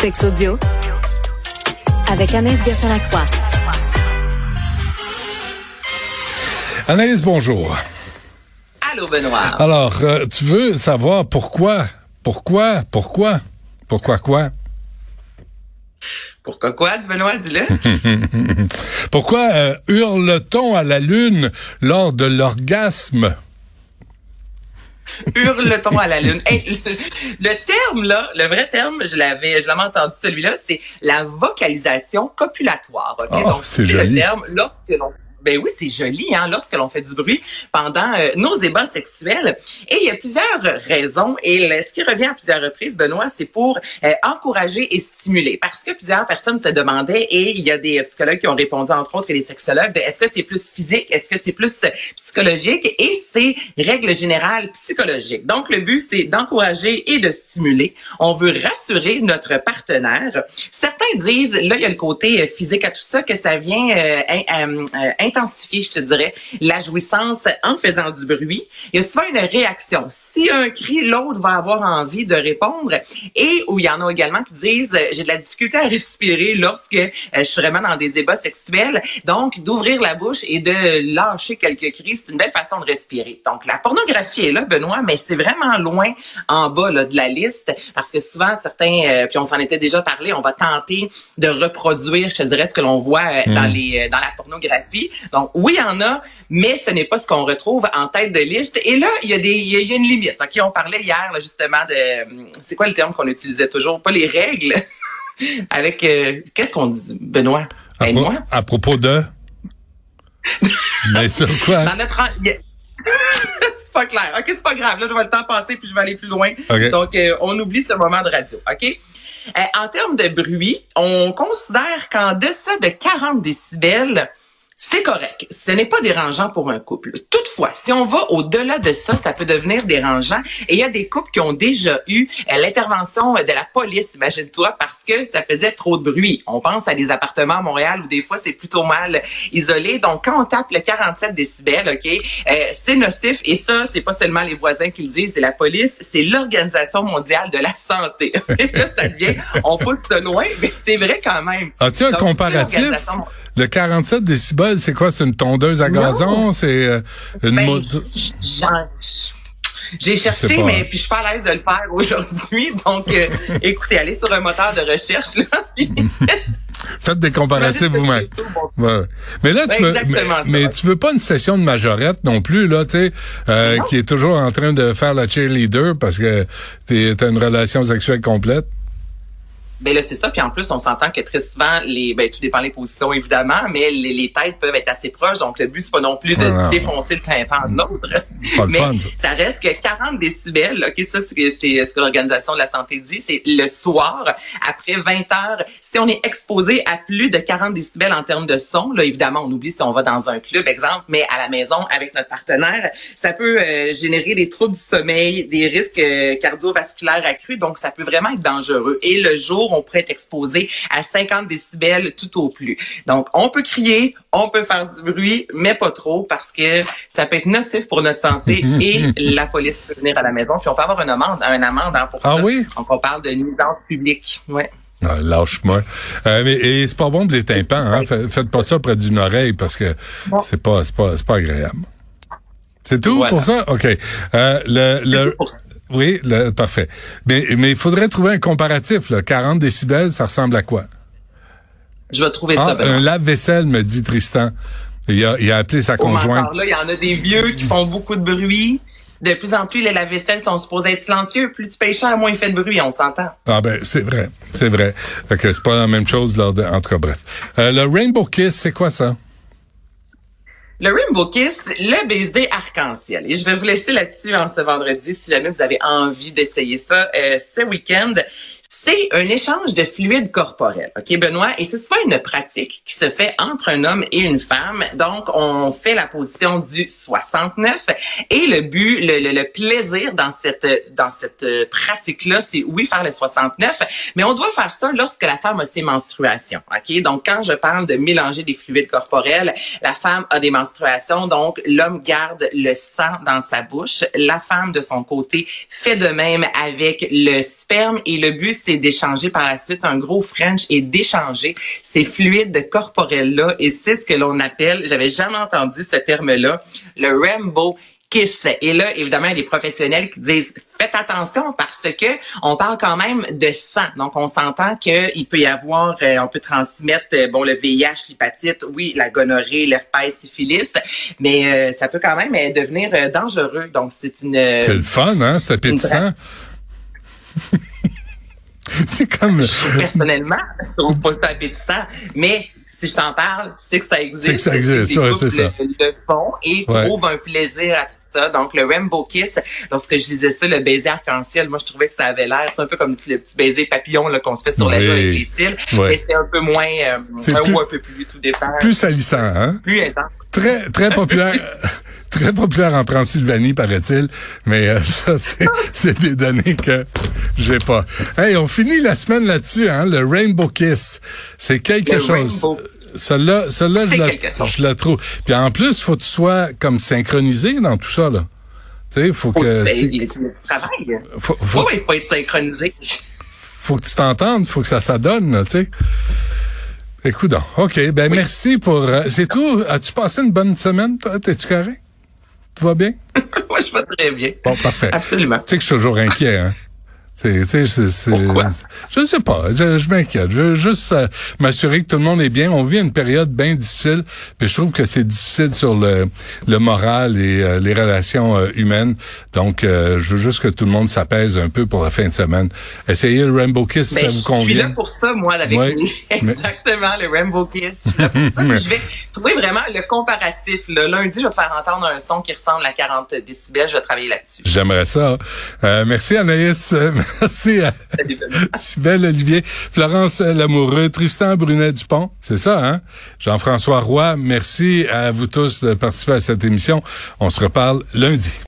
Sex audio avec Anaïs Gertin-Lacroix. Anaïs, bonjour. Allô, Benoît. Alors, euh, tu veux savoir pourquoi, pourquoi, pourquoi, pourquoi quoi? Pourquoi quoi, Benoît, dis-le? pourquoi euh, hurle-t-on à la lune lors de l'orgasme? Hurle-t-on à la lune? Hey, le, le, terme, là, le vrai terme, je l'avais, je l'avais entendu celui-là, c'est la vocalisation copulatoire. Okay? Oh, c'est joli. Le terme, lorsque l'on ben oui, c'est joli, hein, lorsque l'on fait du bruit pendant euh, nos débats sexuels. Et il y a plusieurs raisons. Et ce qui revient à plusieurs reprises, Benoît, c'est pour euh, encourager et stimuler. Parce que plusieurs personnes se demandaient, et il y a des psychologues qui ont répondu, entre autres, et des sexologues, de est-ce que c'est plus physique, est-ce que c'est plus psychologique? Et c'est règle générale psychologique. Donc, le but, c'est d'encourager et de stimuler. On veut rassurer notre partenaire. Certains disent, là, il y a le côté physique à tout ça, que ça vient euh, euh, intensifier, je te dirais, la jouissance en faisant du bruit. Il y a souvent une réaction. Si un cri, l'autre va avoir envie de répondre. Et où il y en a également qui disent, j'ai de la difficulté à respirer lorsque euh, je suis vraiment dans des débats sexuels. Donc, d'ouvrir la bouche et de lâcher quelques cris, c'est une belle façon de respirer. Donc, la pornographie est là, Benoît, mais c'est vraiment loin en bas là, de la liste parce que souvent, certains, euh, puis on s'en était déjà parlé, on va tenter de reproduire, je te dirais, ce que l'on voit euh, dans les euh, dans la pornographie. Donc, oui, il y en a, mais ce n'est pas ce qu'on retrouve en tête de liste. Et là, il y a des, il y a une limite. Ok, on parlait hier là, justement de, c'est quoi le terme qu'on utilisait toujours, pas les règles. Avec qu'est-ce qu'on dit, Benoît? À, pro moi? à propos de? Mais sur quoi? Dans notre... c'est pas clair. OK, c'est pas grave. Là, je vais le temps passer puis je vais aller plus loin. Okay. Donc, euh, on oublie ce moment de radio. OK? Euh, en termes de bruit, on considère qu'en deçà de 40 décibels, c'est correct. Ce n'est pas dérangeant pour un couple. Toutefois, si on va au-delà de ça, ça peut devenir dérangeant. Et il y a des couples qui ont déjà eu euh, l'intervention de la police, imagine-toi, parce que ça faisait trop de bruit. On pense à des appartements à Montréal où des fois c'est plutôt mal isolé. Donc quand on tape le 47 décibels, ok, euh, c'est nocif. Et ça, c'est pas seulement les voisins qui le disent, c'est la police, c'est l'Organisation mondiale de la santé. là, ça devient, on fout de loin, mais c'est vrai quand même. As-tu un comparatif? Le 47 décibels, c'est quoi? C'est une tondeuse à gazon? C'est euh, une ben, moto? J'ai cherché, mais puis je suis pas à l'aise de le faire aujourd'hui. Donc, euh, écoutez, allez sur un moteur de recherche. Là, Faites des comparatifs vous-même. Ouais. Mais là, tu veux, mais, mais, tu veux pas une session de majorette non plus, là, tu sais, euh, qui est toujours en train de faire la cheerleader parce que t'as une relation sexuelle complète? Ben là, c'est ça. Puis en plus, on s'entend que très souvent, les, ben, tout dépend des positions, évidemment, mais les, les têtes peuvent être assez proches. Donc, le but, c'est pas non plus de ah, défoncer le tympan de l'autre. Mais fun, ça. ça. reste que 40 décibels, OK, ça, c'est ce que l'Organisation de la santé dit, c'est le soir, après 20 heures. Si on est exposé à plus de 40 décibels en termes de son, là, évidemment, on oublie si on va dans un club, exemple, mais à la maison, avec notre partenaire, ça peut euh, générer des troubles du sommeil, des risques euh, cardiovasculaires accrus. Donc, ça peut vraiment être dangereux. Et le jour on pourrait être exposé à 50 décibels tout au plus. Donc, on peut crier, on peut faire du bruit, mais pas trop parce que ça peut être nocif pour notre santé et la police peut venir à la maison. Puis on peut avoir une amende, un amende hein, pour ah ça. oui? Donc, on parle de nuisance publique. Ouais. Ah, lâche-moi. Euh, mais et c'est pas bon pour les tympans, hein? Faites pas ça près d'une oreille parce que bon. c'est pas c'est pas c'est pas agréable. C'est tout voilà. pour ça? OK. Euh, le, le, oui, le, parfait. Mais mais il faudrait trouver un comparatif. Là. 40 décibels, ça ressemble à quoi? Je vais trouver ah, ça. Un lave-vaisselle, me dit Tristan. Il a, il a appelé sa conjointe. Là, il y en a des vieux qui font beaucoup de bruit. De plus en plus, les lave-vaisselles sont supposés être silencieux. Plus tu payes cher, moins il fait de bruit, on s'entend. Ah ben, c'est vrai, c'est vrai. Fait que c'est pas la même chose lors de... En tout cas, bref. Euh, le Rainbow Kiss, c'est quoi ça? Le Rainbow Kiss, le baiser arc-en-ciel. Et je vais vous laisser là-dessus en ce vendredi si jamais vous avez envie d'essayer ça euh, ce week-end. C'est un échange de fluides corporels, OK, Benoît? Et c'est souvent une pratique qui se fait entre un homme et une femme. Donc, on fait la position du 69. Et le but, le, le, le plaisir dans cette dans cette pratique-là, c'est oui, faire le 69, mais on doit faire ça lorsque la femme a ses menstruations, OK? Donc, quand je parle de mélanger des fluides corporels, la femme a des menstruations, donc l'homme garde le sang dans sa bouche. La femme, de son côté, fait de même avec le sperme. Et le but, c'est d'échanger par la suite un gros French et d'échanger ces fluides corporels-là. Et c'est ce que l'on appelle, j'avais jamais entendu ce terme-là, le Rainbow Kiss. Et là, évidemment, il y a des professionnels qui disent faites attention parce que on parle quand même de sang. Donc, on s'entend qu'il peut y avoir, euh, on peut transmettre, euh, bon, le VIH, l'hépatite, oui, la gonorrhée, l'herpès, syphilis, mais euh, ça peut quand même devenir dangereux. Donc, c'est une... C'est le fun, hein? C'est appétissant. c'est comme... Personnellement, je trouve pas ça appétissant, mais si je t'en parle, c'est que ça existe. C'est que ça existe, ouais, c'est ça. Le, fond et trouve un plaisir à tout ça. Donc, le Rainbow Kiss, lorsque je lisais ça, le baiser arc-en-ciel, moi, je trouvais que ça avait l'air, c'est un peu comme le petit baiser papillon qu'on se fait sur la joue avec les cils. Mais c'est un peu moins, euh, un, plus, ou un peu plus, tout dépend. Plus salissant, hein? Plus intense. Très, très populaire. très populaire en Transylvanie, paraît-il, mais euh, ça, c'est des données que j'ai pas. Hey, on finit la semaine là-dessus, hein, le Rainbow Kiss. C'est quelque chose. Celle-là, celle-là, je la, je la trouve. Puis en plus, faut que tu sois comme synchronisé dans tout ça, là. Tu sais, faut que. Faut, faut, il faut être synchronisé. Faut que tu t'entendes, faut que ça s'adonne, tu sais. Écoute, OK, ben merci pour... Euh, c'est tout. As-tu passé une bonne semaine, toi? T'es-tu carré? Tout va bien? Moi, je vais très bien. Bon, parfait. Absolument. Tu sais que je suis toujours inquiet, hein? Tu sais, c'est, je sais pas, je, m'inquiète. Je veux juste euh, m'assurer que tout le monde est bien. On vit une période bien difficile, puis je trouve que c'est difficile sur le, le moral et euh, les relations euh, humaines. Donc, je veux juste que tout le monde s'apaise un peu pour la fin de semaine. Essayez le Rainbow Kiss, ça ben, vous convient. Je suis là pour ça, moi, avec Exactement, le Rainbow Kiss. Je suis là pour ça. je vais trouver vraiment le comparatif. Là. Lundi, je vais te faire entendre un son qui ressemble à 40 décibels. Je vais travailler là-dessus. J'aimerais ça. merci Anaïs. Merci à Sybelle Olivier, Florence Lamoureux, Tristan Brunet-Dupont. C'est ça, hein? Jean-François Roy, merci à vous tous de participer à cette émission. On se reparle lundi.